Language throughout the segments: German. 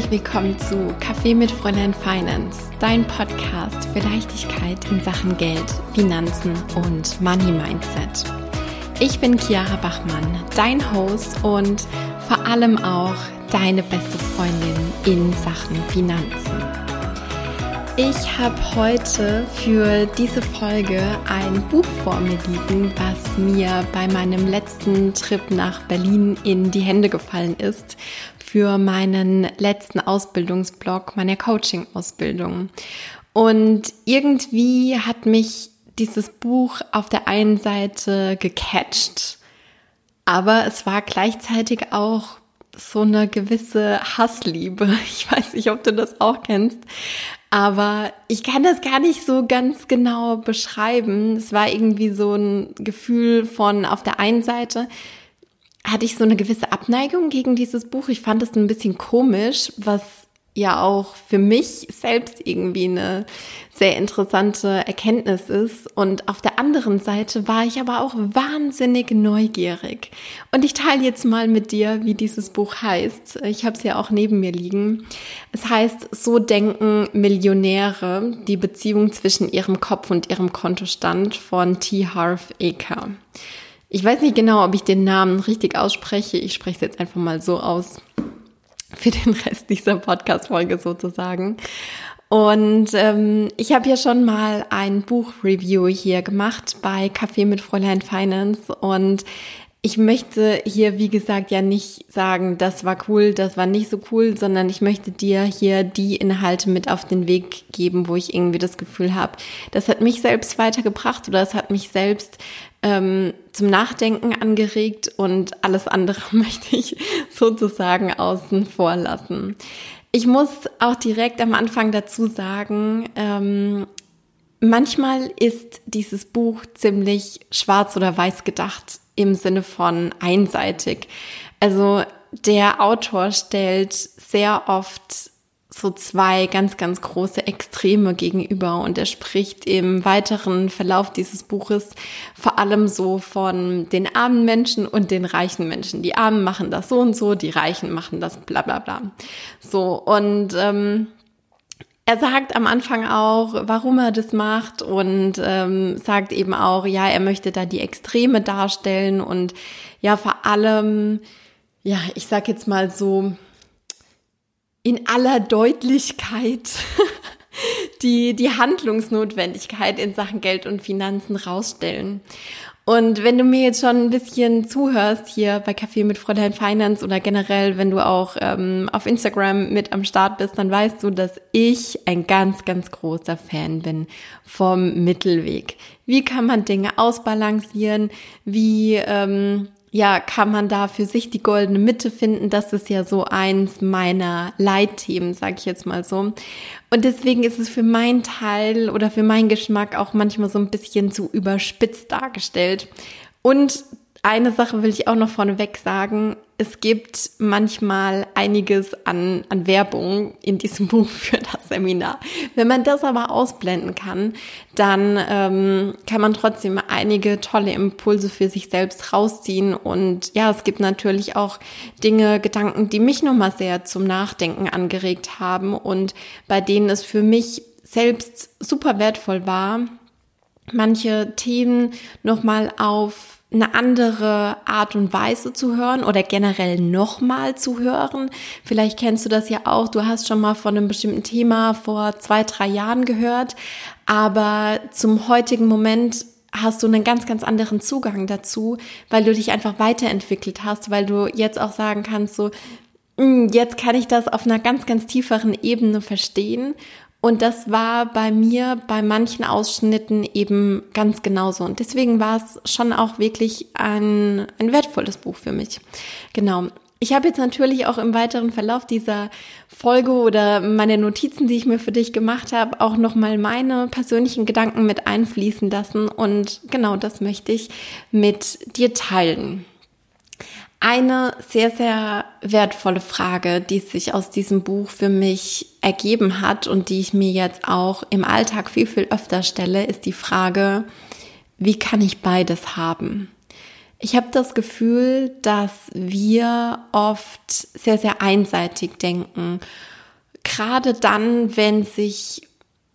herzlich willkommen zu Kaffee mit Fräulein Finance, dein Podcast für Leichtigkeit in Sachen Geld, Finanzen und Money Mindset. Ich bin Chiara Bachmann, dein Host und vor allem auch deine beste Freundin in Sachen Finanzen. Ich habe heute für diese Folge ein Buch vor mir liegen, was mir bei meinem letzten Trip nach Berlin in die Hände gefallen ist für meinen letzten Ausbildungsblock, meiner Coaching-Ausbildung. Und irgendwie hat mich dieses Buch auf der einen Seite gecatcht, aber es war gleichzeitig auch so eine gewisse Hassliebe. Ich weiß nicht, ob du das auch kennst, aber ich kann das gar nicht so ganz genau beschreiben. Es war irgendwie so ein Gefühl von auf der einen Seite, hatte ich so eine gewisse Abneigung gegen dieses Buch. Ich fand es ein bisschen komisch, was ja auch für mich selbst irgendwie eine sehr interessante Erkenntnis ist. Und auf der anderen Seite war ich aber auch wahnsinnig neugierig. Und ich teile jetzt mal mit dir, wie dieses Buch heißt. Ich habe es ja auch neben mir liegen. Es heißt So denken Millionäre, die Beziehung zwischen ihrem Kopf und ihrem Kontostand von T. Harv Eker. Ich weiß nicht genau, ob ich den Namen richtig ausspreche. Ich spreche es jetzt einfach mal so aus. Für den Rest dieser Podcast-Folge sozusagen. Und ähm, ich habe ja schon mal ein Buch-Review hier gemacht bei Café mit Fräulein Finance und ich möchte hier, wie gesagt, ja nicht sagen, das war cool, das war nicht so cool, sondern ich möchte dir hier die Inhalte mit auf den Weg geben, wo ich irgendwie das Gefühl habe, das hat mich selbst weitergebracht oder es hat mich selbst ähm, zum Nachdenken angeregt und alles andere möchte ich sozusagen außen vor lassen. Ich muss auch direkt am Anfang dazu sagen, ähm, manchmal ist dieses Buch ziemlich schwarz oder weiß gedacht im Sinne von einseitig. Also der Autor stellt sehr oft so zwei ganz, ganz große Extreme gegenüber und er spricht im weiteren Verlauf dieses Buches vor allem so von den armen Menschen und den reichen Menschen. Die Armen machen das so und so, die Reichen machen das bla bla bla. So und ähm, er sagt am Anfang auch, warum er das macht und ähm, sagt eben auch, ja, er möchte da die Extreme darstellen und ja, vor allem, ja, ich sag jetzt mal so, in aller Deutlichkeit die, die Handlungsnotwendigkeit in Sachen Geld und Finanzen rausstellen. Und wenn du mir jetzt schon ein bisschen zuhörst hier bei Café mit Fräulein Finance oder generell, wenn du auch ähm, auf Instagram mit am Start bist, dann weißt du, dass ich ein ganz, ganz großer Fan bin vom Mittelweg. Wie kann man Dinge ausbalancieren? Wie ähm, ja, kann man da für sich die goldene Mitte finden. Das ist ja so eins meiner Leitthemen, sag ich jetzt mal so. Und deswegen ist es für meinen Teil oder für meinen Geschmack auch manchmal so ein bisschen zu überspitzt dargestellt. Und eine Sache will ich auch noch vorneweg sagen. Es gibt manchmal einiges an, an Werbung in diesem Buch für das Seminar. Wenn man das aber ausblenden kann, dann ähm, kann man trotzdem einige tolle Impulse für sich selbst rausziehen. Und ja, es gibt natürlich auch Dinge, Gedanken, die mich nochmal sehr zum Nachdenken angeregt haben und bei denen es für mich selbst super wertvoll war, manche Themen nochmal auf eine andere Art und Weise zu hören oder generell nochmal zu hören. Vielleicht kennst du das ja auch. Du hast schon mal von einem bestimmten Thema vor zwei, drei Jahren gehört, aber zum heutigen Moment hast du einen ganz, ganz anderen Zugang dazu, weil du dich einfach weiterentwickelt hast, weil du jetzt auch sagen kannst, so, hm, jetzt kann ich das auf einer ganz, ganz tieferen Ebene verstehen und das war bei mir bei manchen Ausschnitten eben ganz genauso. Und deswegen war es schon auch wirklich ein, ein wertvolles Buch für mich. Genau. Ich habe jetzt natürlich auch im weiteren Verlauf dieser Folge oder meine Notizen, die ich mir für dich gemacht habe, auch nochmal meine persönlichen Gedanken mit einfließen lassen. Und genau das möchte ich mit dir teilen. Eine sehr, sehr wertvolle Frage, die sich aus diesem Buch für mich ergeben hat und die ich mir jetzt auch im Alltag viel, viel öfter stelle, ist die Frage, wie kann ich beides haben? Ich habe das Gefühl, dass wir oft sehr, sehr einseitig denken. Gerade dann, wenn sich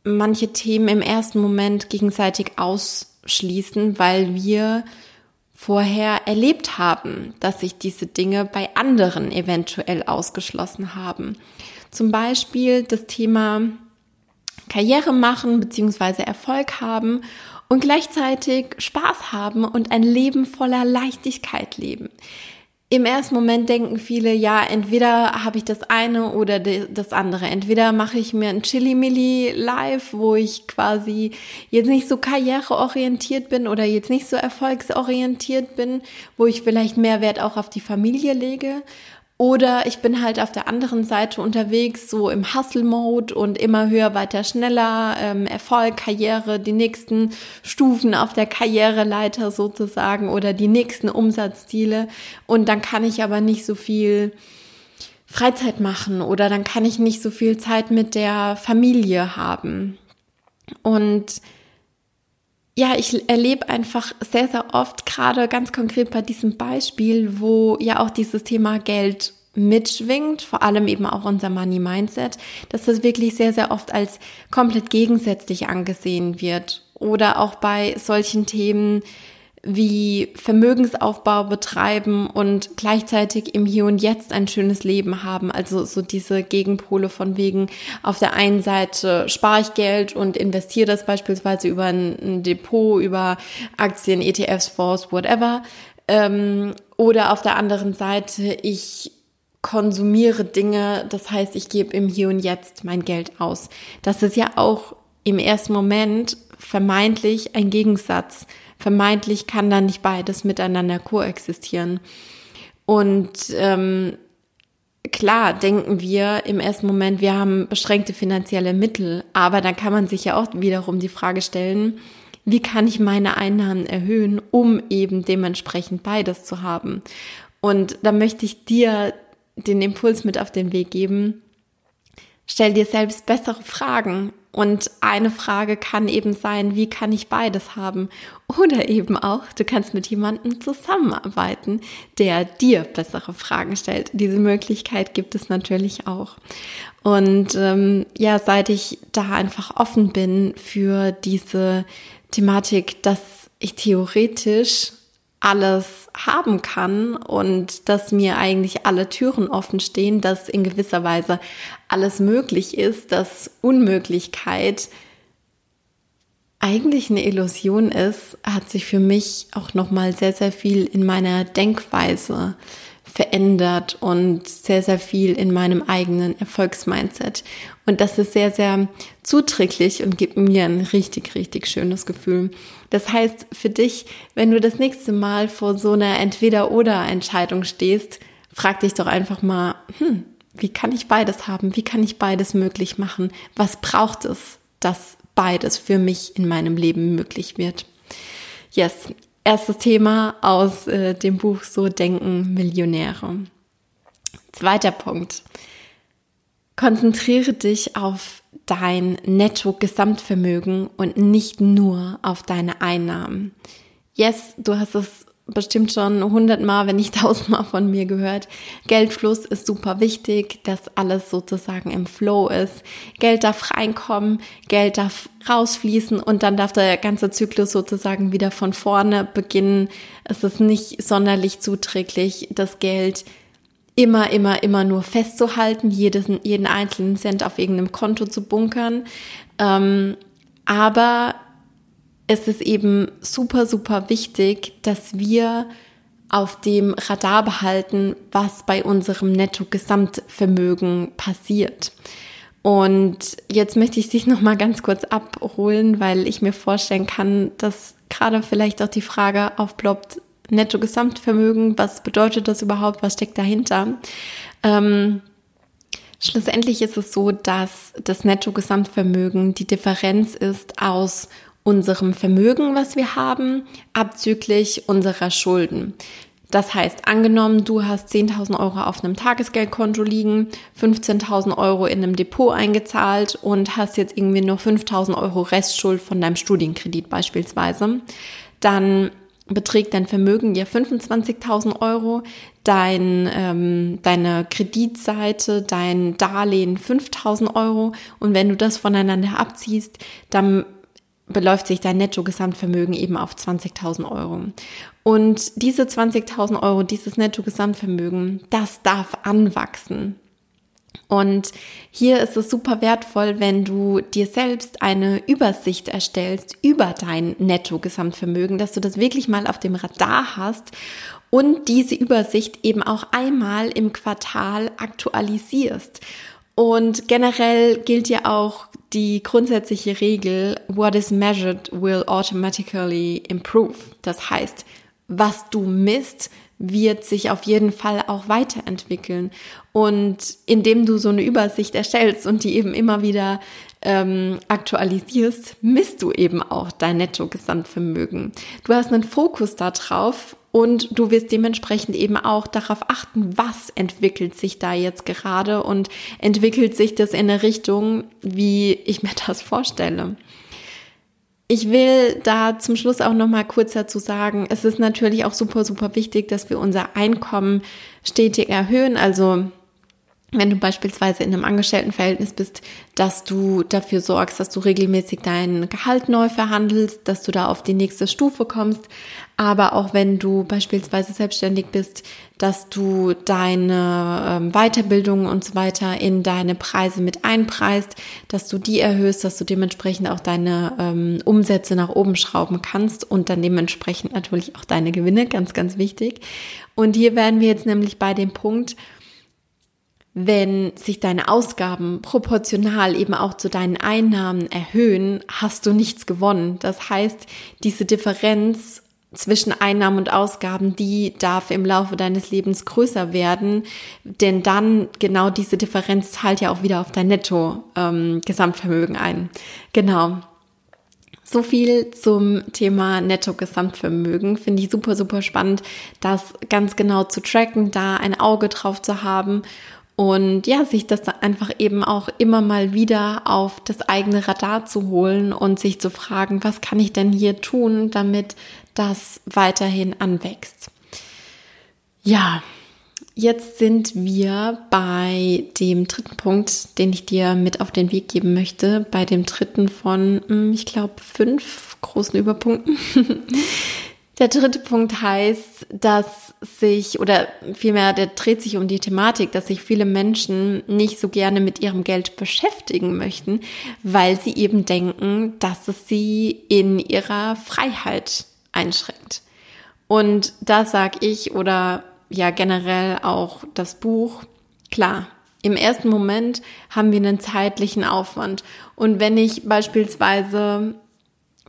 manche Themen im ersten Moment gegenseitig ausschließen, weil wir vorher erlebt haben, dass sich diese Dinge bei anderen eventuell ausgeschlossen haben. Zum Beispiel das Thema Karriere machen bzw. Erfolg haben und gleichzeitig Spaß haben und ein Leben voller Leichtigkeit leben. Im ersten Moment denken viele, ja, entweder habe ich das eine oder das andere. Entweder mache ich mir ein Chili-Milli live, wo ich quasi jetzt nicht so karriereorientiert bin oder jetzt nicht so erfolgsorientiert bin, wo ich vielleicht mehr Wert auch auf die Familie lege. Oder ich bin halt auf der anderen Seite unterwegs, so im Hustle-Mode und immer höher, weiter, schneller, ähm, Erfolg, Karriere, die nächsten Stufen auf der Karriereleiter sozusagen oder die nächsten Umsatzziele. Und dann kann ich aber nicht so viel Freizeit machen oder dann kann ich nicht so viel Zeit mit der Familie haben. Und ja, ich erlebe einfach sehr, sehr oft, gerade ganz konkret bei diesem Beispiel, wo ja auch dieses Thema Geld mitschwingt, vor allem eben auch unser Money Mindset, dass das wirklich sehr, sehr oft als komplett gegensätzlich angesehen wird. Oder auch bei solchen Themen wie Vermögensaufbau betreiben und gleichzeitig im Hier und Jetzt ein schönes Leben haben. Also so diese Gegenpole von wegen, auf der einen Seite spare ich Geld und investiere das beispielsweise über ein, Depot, über Aktien, ETFs, Fonds, whatever. Ähm, oder auf der anderen Seite, ich konsumiere Dinge, das heißt, ich gebe im Hier und Jetzt mein Geld aus. Das ist ja auch im ersten Moment vermeintlich ein Gegensatz vermeintlich kann da nicht beides miteinander koexistieren. Und ähm, klar denken wir im ersten Moment, wir haben beschränkte finanzielle Mittel, aber dann kann man sich ja auch wiederum die Frage stellen, wie kann ich meine Einnahmen erhöhen, um eben dementsprechend beides zu haben? Und da möchte ich dir den Impuls mit auf den Weg geben. Stell dir selbst bessere Fragen. Und eine Frage kann eben sein, wie kann ich beides haben? Oder eben auch, du kannst mit jemandem zusammenarbeiten, der dir bessere Fragen stellt. Diese Möglichkeit gibt es natürlich auch. Und ähm, ja, seit ich da einfach offen bin für diese Thematik, dass ich theoretisch alles haben kann und dass mir eigentlich alle Türen offen stehen, dass in gewisser Weise alles möglich ist, dass Unmöglichkeit eigentlich eine Illusion ist, hat sich für mich auch noch mal sehr sehr viel in meiner Denkweise verändert und sehr, sehr viel in meinem eigenen Erfolgsmindset. Und das ist sehr, sehr zuträglich und gibt mir ein richtig, richtig schönes Gefühl. Das heißt, für dich, wenn du das nächste Mal vor so einer Entweder-Oder-Entscheidung stehst, frag dich doch einfach mal, hm, wie kann ich beides haben? Wie kann ich beides möglich machen? Was braucht es, dass beides für mich in meinem Leben möglich wird? Yes, Erstes Thema aus äh, dem Buch So denken Millionäre. Zweiter Punkt. Konzentriere dich auf dein Netto-Gesamtvermögen und nicht nur auf deine Einnahmen. Yes, du hast es bestimmt schon hundertmal, wenn nicht tausendmal von mir gehört. Geldfluss ist super wichtig, dass alles sozusagen im Flow ist. Geld darf reinkommen, Geld darf rausfließen und dann darf der ganze Zyklus sozusagen wieder von vorne beginnen. Es ist nicht sonderlich zuträglich, das Geld immer, immer, immer nur festzuhalten, jedes, jeden einzelnen Cent auf irgendeinem Konto zu bunkern. Ähm, aber es ist eben super, super wichtig, dass wir auf dem Radar behalten, was bei unserem Netto-Gesamtvermögen passiert. Und jetzt möchte ich dich noch mal ganz kurz abholen, weil ich mir vorstellen kann, dass gerade vielleicht auch die Frage aufploppt, Netto-Gesamtvermögen, was bedeutet das überhaupt, was steckt dahinter? Ähm, schlussendlich ist es so, dass das Netto-Gesamtvermögen die Differenz ist aus unserem Vermögen, was wir haben, abzüglich unserer Schulden. Das heißt, angenommen, du hast 10.000 Euro auf einem Tagesgeldkonto liegen, 15.000 Euro in einem Depot eingezahlt und hast jetzt irgendwie noch 5.000 Euro Restschuld von deinem Studienkredit beispielsweise, dann beträgt dein Vermögen ja 25.000 Euro, dein, ähm, deine Kreditseite, dein Darlehen 5.000 Euro und wenn du das voneinander abziehst, dann beläuft sich dein Nettogesamtvermögen eben auf 20.000 Euro. Und diese 20.000 Euro, dieses Nettogesamtvermögen, das darf anwachsen. Und hier ist es super wertvoll, wenn du dir selbst eine Übersicht erstellst über dein Netto-Gesamtvermögen, dass du das wirklich mal auf dem Radar hast und diese Übersicht eben auch einmal im Quartal aktualisierst. Und generell gilt ja auch die grundsätzliche Regel, what is measured will automatically improve. Das heißt, was du misst, wird sich auf jeden Fall auch weiterentwickeln. Und indem du so eine Übersicht erstellst und die eben immer wieder ähm, aktualisierst, misst du eben auch dein Netto-Gesamtvermögen. Du hast einen Fokus darauf und du wirst dementsprechend eben auch darauf achten, was entwickelt sich da jetzt gerade und entwickelt sich das in eine Richtung, wie ich mir das vorstelle. Ich will da zum Schluss auch noch mal kurz dazu sagen, es ist natürlich auch super, super wichtig, dass wir unser Einkommen stetig erhöhen. Also wenn du beispielsweise in einem Angestelltenverhältnis bist, dass du dafür sorgst, dass du regelmäßig dein Gehalt neu verhandelst, dass du da auf die nächste Stufe kommst. Aber auch wenn du beispielsweise selbstständig bist, dass du deine ähm, Weiterbildung und so weiter in deine Preise mit einpreist, dass du die erhöhst, dass du dementsprechend auch deine ähm, Umsätze nach oben schrauben kannst und dann dementsprechend natürlich auch deine Gewinne, ganz, ganz wichtig. Und hier werden wir jetzt nämlich bei dem Punkt, wenn sich deine Ausgaben proportional eben auch zu deinen Einnahmen erhöhen, hast du nichts gewonnen. Das heißt, diese Differenz zwischen Einnahmen und Ausgaben, die darf im Laufe deines Lebens größer werden, denn dann genau diese Differenz zahlt ja auch wieder auf dein Netto-Gesamtvermögen ähm, ein. Genau. So viel zum Thema Netto-Gesamtvermögen. Finde ich super, super spannend, das ganz genau zu tracken, da ein Auge drauf zu haben und ja, sich das einfach eben auch immer mal wieder auf das eigene Radar zu holen und sich zu fragen, was kann ich denn hier tun, damit das weiterhin anwächst. Ja, jetzt sind wir bei dem dritten Punkt, den ich dir mit auf den Weg geben möchte, bei dem dritten von, hm, ich glaube, fünf großen Überpunkten. Der dritte Punkt heißt, dass sich, oder vielmehr, der dreht sich um die Thematik, dass sich viele Menschen nicht so gerne mit ihrem Geld beschäftigen möchten, weil sie eben denken, dass es sie in ihrer Freiheit einschränkt. Und da sag ich, oder ja generell auch das Buch, klar, im ersten Moment haben wir einen zeitlichen Aufwand. Und wenn ich beispielsweise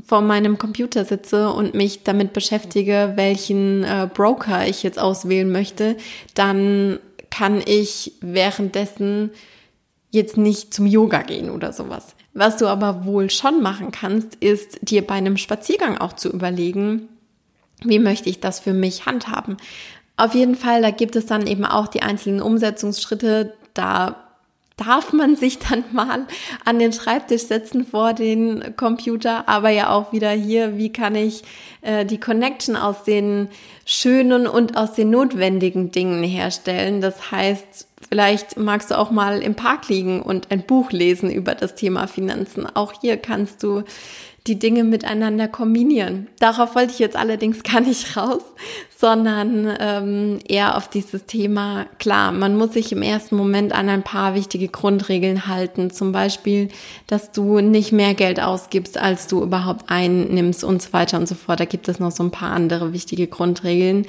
vor meinem Computer sitze und mich damit beschäftige, welchen äh, Broker ich jetzt auswählen möchte, dann kann ich währenddessen jetzt nicht zum Yoga gehen oder sowas. Was du aber wohl schon machen kannst, ist dir bei einem Spaziergang auch zu überlegen, wie möchte ich das für mich handhaben. Auf jeden Fall, da gibt es dann eben auch die einzelnen Umsetzungsschritte. Da darf man sich dann mal an den Schreibtisch setzen vor den Computer, aber ja auch wieder hier, wie kann ich äh, die Connection aus den schönen und aus den notwendigen Dingen herstellen. Das heißt, vielleicht magst du auch mal im Park liegen und ein Buch lesen über das Thema Finanzen. Auch hier kannst du die Dinge miteinander kombinieren. Darauf wollte ich jetzt allerdings gar nicht raus, sondern ähm, eher auf dieses Thema, klar, man muss sich im ersten Moment an ein paar wichtige Grundregeln halten. Zum Beispiel, dass du nicht mehr Geld ausgibst, als du überhaupt einnimmst und so weiter und so fort. Da gibt es noch so ein paar andere wichtige Grundregeln.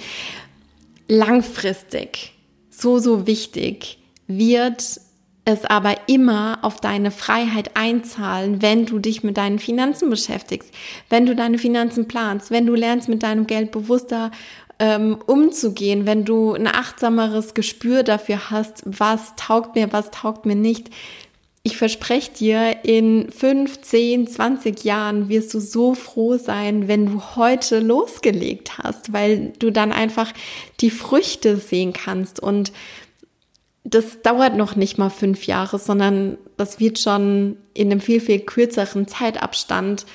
Langfristig, so, so wichtig, wird es aber immer auf deine Freiheit einzahlen, wenn du dich mit deinen Finanzen beschäftigst, wenn du deine Finanzen planst, wenn du lernst, mit deinem Geld bewusster ähm, umzugehen, wenn du ein achtsameres Gespür dafür hast, was taugt mir, was taugt mir nicht. Ich verspreche dir, in 5, 10, 20 Jahren wirst du so froh sein, wenn du heute losgelegt hast, weil du dann einfach die Früchte sehen kannst und das dauert noch nicht mal fünf Jahre, sondern das wird schon in einem viel, viel kürzeren Zeitabstand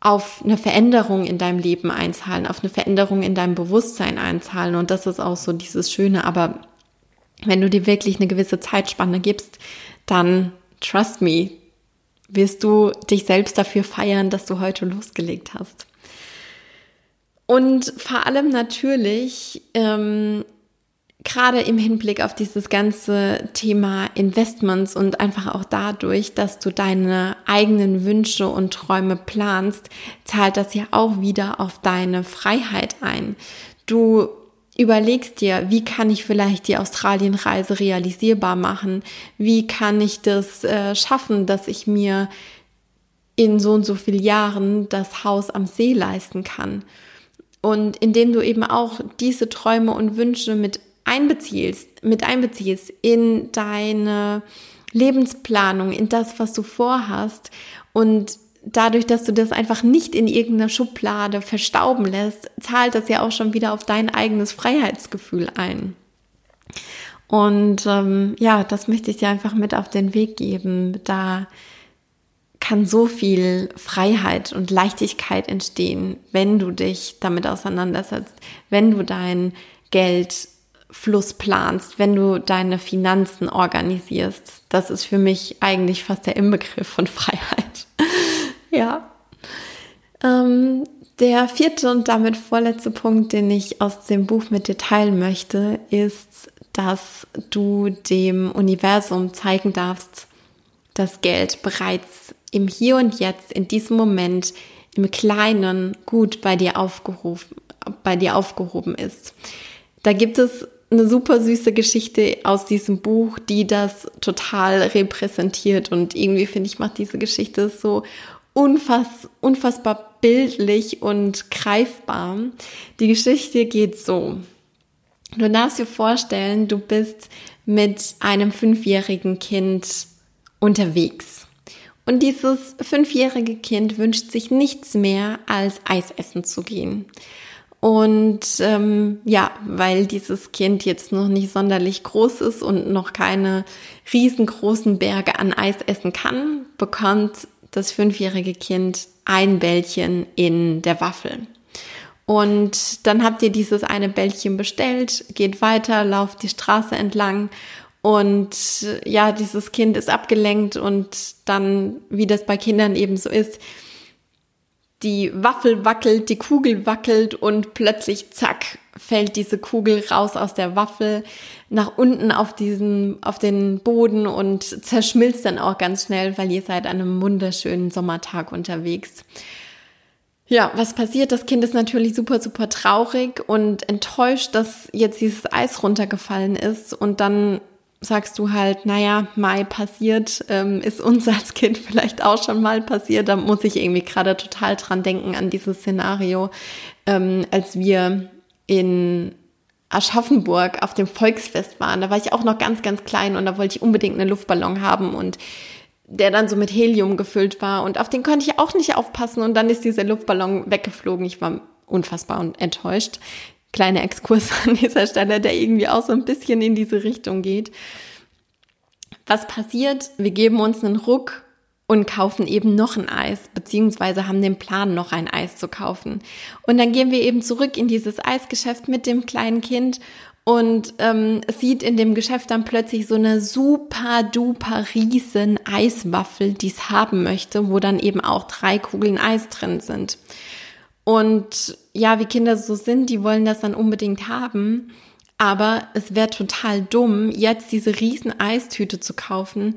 auf eine Veränderung in deinem Leben einzahlen, auf eine Veränderung in deinem Bewusstsein einzahlen. Und das ist auch so dieses Schöne. Aber wenn du dir wirklich eine gewisse Zeitspanne gibst, dann trust me, wirst du dich selbst dafür feiern, dass du heute losgelegt hast. Und vor allem natürlich ähm, gerade im Hinblick auf dieses ganze Thema Investments und einfach auch dadurch, dass du deine eigenen Wünsche und Träume planst, zahlt das ja auch wieder auf deine Freiheit ein. Du überlegst dir, wie kann ich vielleicht die Australienreise realisierbar machen? Wie kann ich das äh, schaffen, dass ich mir in so und so vielen Jahren das Haus am See leisten kann? Und indem du eben auch diese Träume und Wünsche mit einbeziehst, mit einbeziehst in deine Lebensplanung, in das, was du vorhast und dadurch, dass du das einfach nicht in irgendeiner Schublade verstauben lässt, zahlt das ja auch schon wieder auf dein eigenes Freiheitsgefühl ein. Und ähm, ja, das möchte ich dir einfach mit auf den Weg geben. Da kann so viel Freiheit und Leichtigkeit entstehen, wenn du dich damit auseinandersetzt, wenn du dein Geld Fluss planst, wenn du deine Finanzen organisierst. Das ist für mich eigentlich fast der Inbegriff von Freiheit. ja. Ähm, der vierte und damit vorletzte Punkt, den ich aus dem Buch mit dir teilen möchte, ist, dass du dem Universum zeigen darfst, dass Geld bereits im Hier und Jetzt, in diesem Moment, im Kleinen gut bei dir aufgehoben, bei dir aufgehoben ist. Da gibt es eine super süße Geschichte aus diesem Buch, die das total repräsentiert. Und irgendwie finde ich, macht diese Geschichte so unfass, unfassbar bildlich und greifbar. Die Geschichte geht so. Du darfst dir vorstellen, du bist mit einem fünfjährigen Kind unterwegs. Und dieses fünfjährige Kind wünscht sich nichts mehr, als Eis essen zu gehen. Und ähm, ja, weil dieses Kind jetzt noch nicht sonderlich groß ist und noch keine riesengroßen Berge an Eis essen kann, bekommt das fünfjährige Kind ein Bällchen in der Waffel. Und dann habt ihr dieses eine Bällchen bestellt, geht weiter, lauft die Straße entlang und ja, dieses Kind ist abgelenkt und dann, wie das bei Kindern eben so ist, die Waffel wackelt, die Kugel wackelt und plötzlich zack fällt diese Kugel raus aus der Waffel nach unten auf diesen, auf den Boden und zerschmilzt dann auch ganz schnell, weil ihr seid an einem wunderschönen Sommertag unterwegs. Ja, was passiert? Das Kind ist natürlich super, super traurig und enttäuscht, dass jetzt dieses Eis runtergefallen ist und dann sagst du halt, naja, Mai passiert, ähm, ist uns als Kind vielleicht auch schon mal passiert. Da muss ich irgendwie gerade total dran denken an dieses Szenario, ähm, als wir in Aschaffenburg auf dem Volksfest waren. Da war ich auch noch ganz, ganz klein und da wollte ich unbedingt einen Luftballon haben und der dann so mit Helium gefüllt war und auf den konnte ich auch nicht aufpassen und dann ist dieser Luftballon weggeflogen. Ich war unfassbar und enttäuscht kleiner Exkurs an dieser Stelle, der irgendwie auch so ein bisschen in diese Richtung geht. Was passiert? Wir geben uns einen Ruck und kaufen eben noch ein Eis, beziehungsweise haben den Plan, noch ein Eis zu kaufen. Und dann gehen wir eben zurück in dieses Eisgeschäft mit dem kleinen Kind und ähm, sieht in dem Geschäft dann plötzlich so eine super duper riesen Eiswaffel, die es haben möchte, wo dann eben auch drei Kugeln Eis drin sind. Und ja, wie Kinder so sind, die wollen das dann unbedingt haben. Aber es wäre total dumm, jetzt diese riesen Eistüte zu kaufen,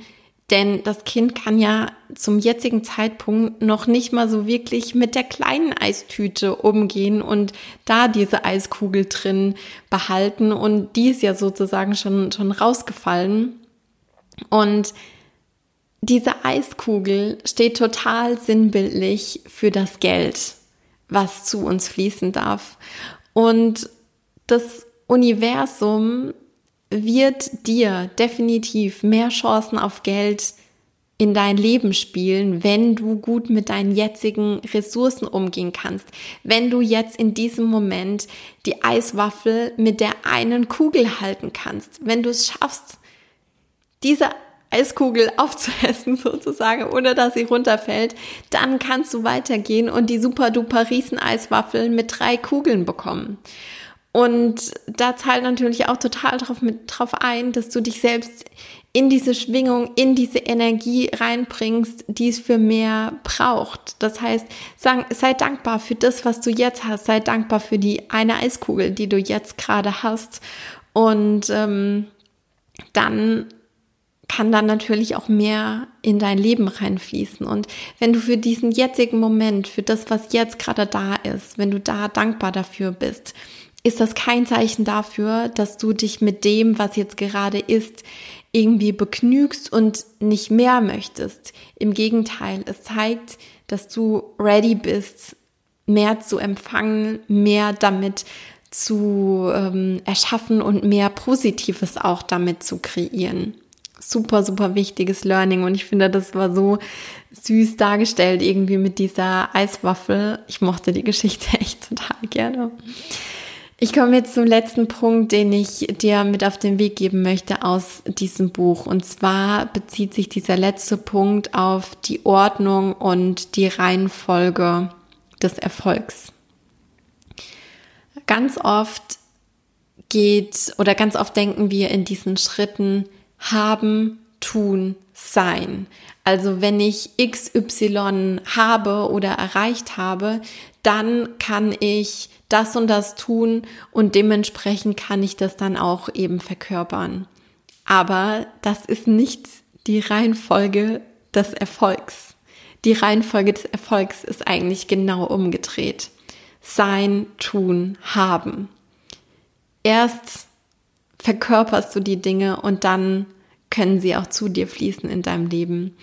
denn das Kind kann ja zum jetzigen Zeitpunkt noch nicht mal so wirklich mit der kleinen Eistüte umgehen und da diese Eiskugel drin behalten. Und die ist ja sozusagen schon, schon rausgefallen. Und diese Eiskugel steht total sinnbildlich für das Geld was zu uns fließen darf. Und das Universum wird dir definitiv mehr Chancen auf Geld in dein Leben spielen, wenn du gut mit deinen jetzigen Ressourcen umgehen kannst. Wenn du jetzt in diesem Moment die Eiswaffel mit der einen Kugel halten kannst. Wenn du es schaffst, diese Eiskugel aufzuessen sozusagen, ohne dass sie runterfällt, dann kannst du weitergehen und die super duper Rieseneiswaffel mit drei Kugeln bekommen. Und da zahlt natürlich auch total drauf, mit, drauf ein, dass du dich selbst in diese Schwingung, in diese Energie reinbringst, die es für mehr braucht. Das heißt, sei, sei dankbar für das, was du jetzt hast. Sei dankbar für die eine Eiskugel, die du jetzt gerade hast. Und ähm, dann kann dann natürlich auch mehr in dein Leben reinfließen. Und wenn du für diesen jetzigen Moment, für das, was jetzt gerade da ist, wenn du da dankbar dafür bist, ist das kein Zeichen dafür, dass du dich mit dem, was jetzt gerade ist, irgendwie begnügst und nicht mehr möchtest. Im Gegenteil, es zeigt, dass du ready bist, mehr zu empfangen, mehr damit zu ähm, erschaffen und mehr Positives auch damit zu kreieren. Super, super wichtiges Learning und ich finde, das war so süß dargestellt irgendwie mit dieser Eiswaffel. Ich mochte die Geschichte echt total gerne. Ich komme jetzt zum letzten Punkt, den ich dir mit auf den Weg geben möchte aus diesem Buch. Und zwar bezieht sich dieser letzte Punkt auf die Ordnung und die Reihenfolge des Erfolgs. Ganz oft geht oder ganz oft denken wir in diesen Schritten haben, tun, sein. Also wenn ich XY habe oder erreicht habe, dann kann ich das und das tun und dementsprechend kann ich das dann auch eben verkörpern. Aber das ist nicht die Reihenfolge des Erfolgs. Die Reihenfolge des Erfolgs ist eigentlich genau umgedreht. Sein, tun, haben. Erst verkörperst du die Dinge und dann können sie auch zu dir fließen in deinem Leben.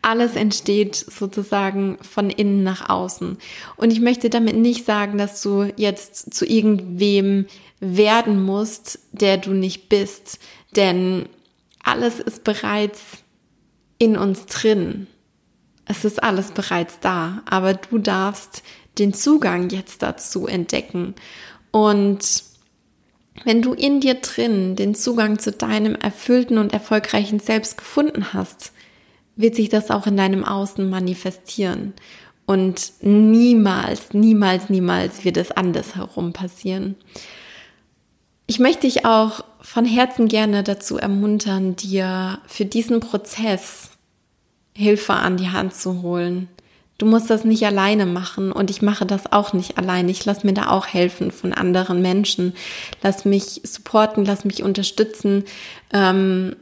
Alles entsteht sozusagen von innen nach außen. Und ich möchte damit nicht sagen, dass du jetzt zu irgendwem werden musst, der du nicht bist. Denn alles ist bereits in uns drin. Es ist alles bereits da. Aber du darfst den Zugang jetzt dazu entdecken. Und wenn du in dir drin den Zugang zu deinem erfüllten und erfolgreichen Selbst gefunden hast, wird sich das auch in deinem Außen manifestieren. Und niemals, niemals, niemals wird es andersherum passieren. Ich möchte dich auch von Herzen gerne dazu ermuntern, dir für diesen Prozess Hilfe an die Hand zu holen. Du musst das nicht alleine machen und ich mache das auch nicht alleine. Ich lasse mir da auch helfen von anderen Menschen. Lass mich supporten, lass mich unterstützen. Ähm,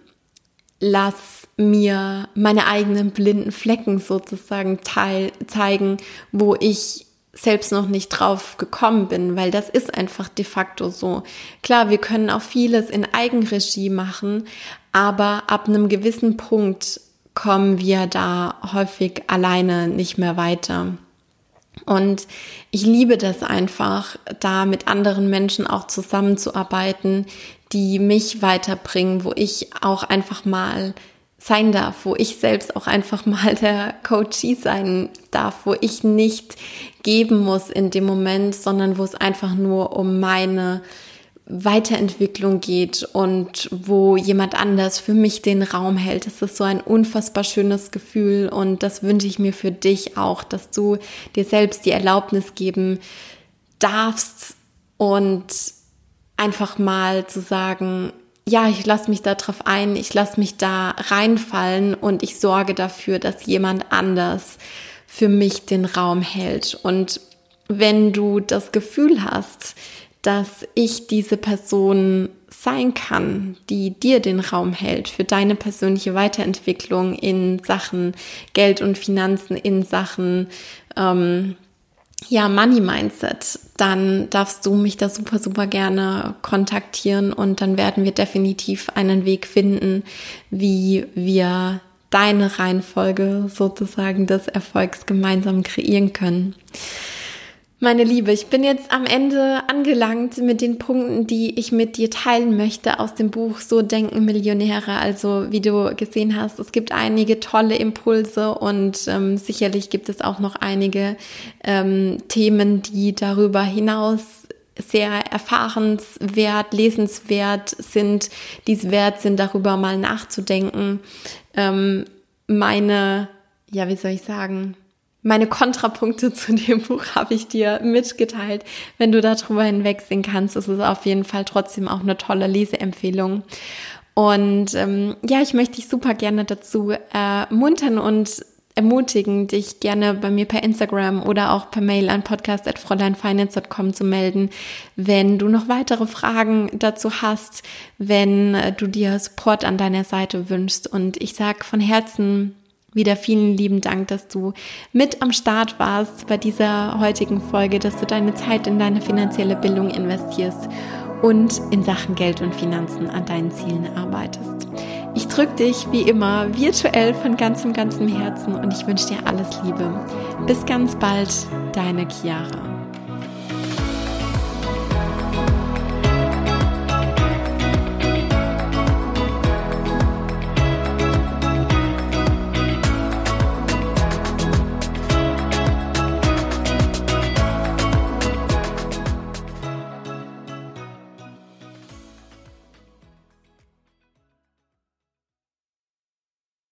lass mir meine eigenen blinden Flecken sozusagen teil, zeigen, wo ich selbst noch nicht drauf gekommen bin, weil das ist einfach de facto so. Klar, wir können auch vieles in Eigenregie machen, aber ab einem gewissen Punkt kommen wir da häufig alleine nicht mehr weiter. Und ich liebe das einfach, da mit anderen Menschen auch zusammenzuarbeiten, die mich weiterbringen, wo ich auch einfach mal sein darf, wo ich selbst auch einfach mal der Coachie sein darf, wo ich nicht geben muss in dem Moment, sondern wo es einfach nur um meine Weiterentwicklung geht und wo jemand anders für mich den Raum hält. Das ist so ein unfassbar schönes Gefühl und das wünsche ich mir für dich auch, dass du dir selbst die Erlaubnis geben darfst und einfach mal zu sagen, ja, ich lasse mich da drauf ein, ich lasse mich da reinfallen und ich sorge dafür, dass jemand anders für mich den Raum hält. Und wenn du das Gefühl hast, dass ich diese Person sein kann, die dir den Raum hält für deine persönliche Weiterentwicklung in Sachen Geld und Finanzen, in Sachen ähm, ja, Money Mindset, dann darfst du mich da super, super gerne kontaktieren und dann werden wir definitiv einen Weg finden, wie wir deine Reihenfolge sozusagen des Erfolgs gemeinsam kreieren können. Meine Liebe, ich bin jetzt am Ende angelangt mit den Punkten, die ich mit dir teilen möchte aus dem Buch So denken Millionäre. Also wie du gesehen hast, es gibt einige tolle Impulse und ähm, sicherlich gibt es auch noch einige ähm, Themen, die darüber hinaus sehr erfahrenswert, lesenswert sind, dies wert sind, darüber mal nachzudenken. Ähm, meine, ja, wie soll ich sagen, meine Kontrapunkte zu dem Buch habe ich dir mitgeteilt. Wenn du darüber hinwegsehen kannst, ist es auf jeden Fall trotzdem auch eine tolle Leseempfehlung. Und ähm, ja, ich möchte dich super gerne dazu ermuntern und ermutigen, dich gerne bei mir per Instagram oder auch per Mail an podcast.fräuleinfinance.com zu melden, wenn du noch weitere Fragen dazu hast, wenn du dir Support an deiner Seite wünschst. Und ich sage von Herzen wieder vielen lieben Dank, dass du mit am Start warst bei dieser heutigen Folge, dass du deine Zeit in deine finanzielle Bildung investierst und in Sachen Geld und Finanzen an deinen Zielen arbeitest. Ich drücke dich wie immer virtuell von ganzem, ganzem Herzen und ich wünsche dir alles Liebe. Bis ganz bald, deine Chiara.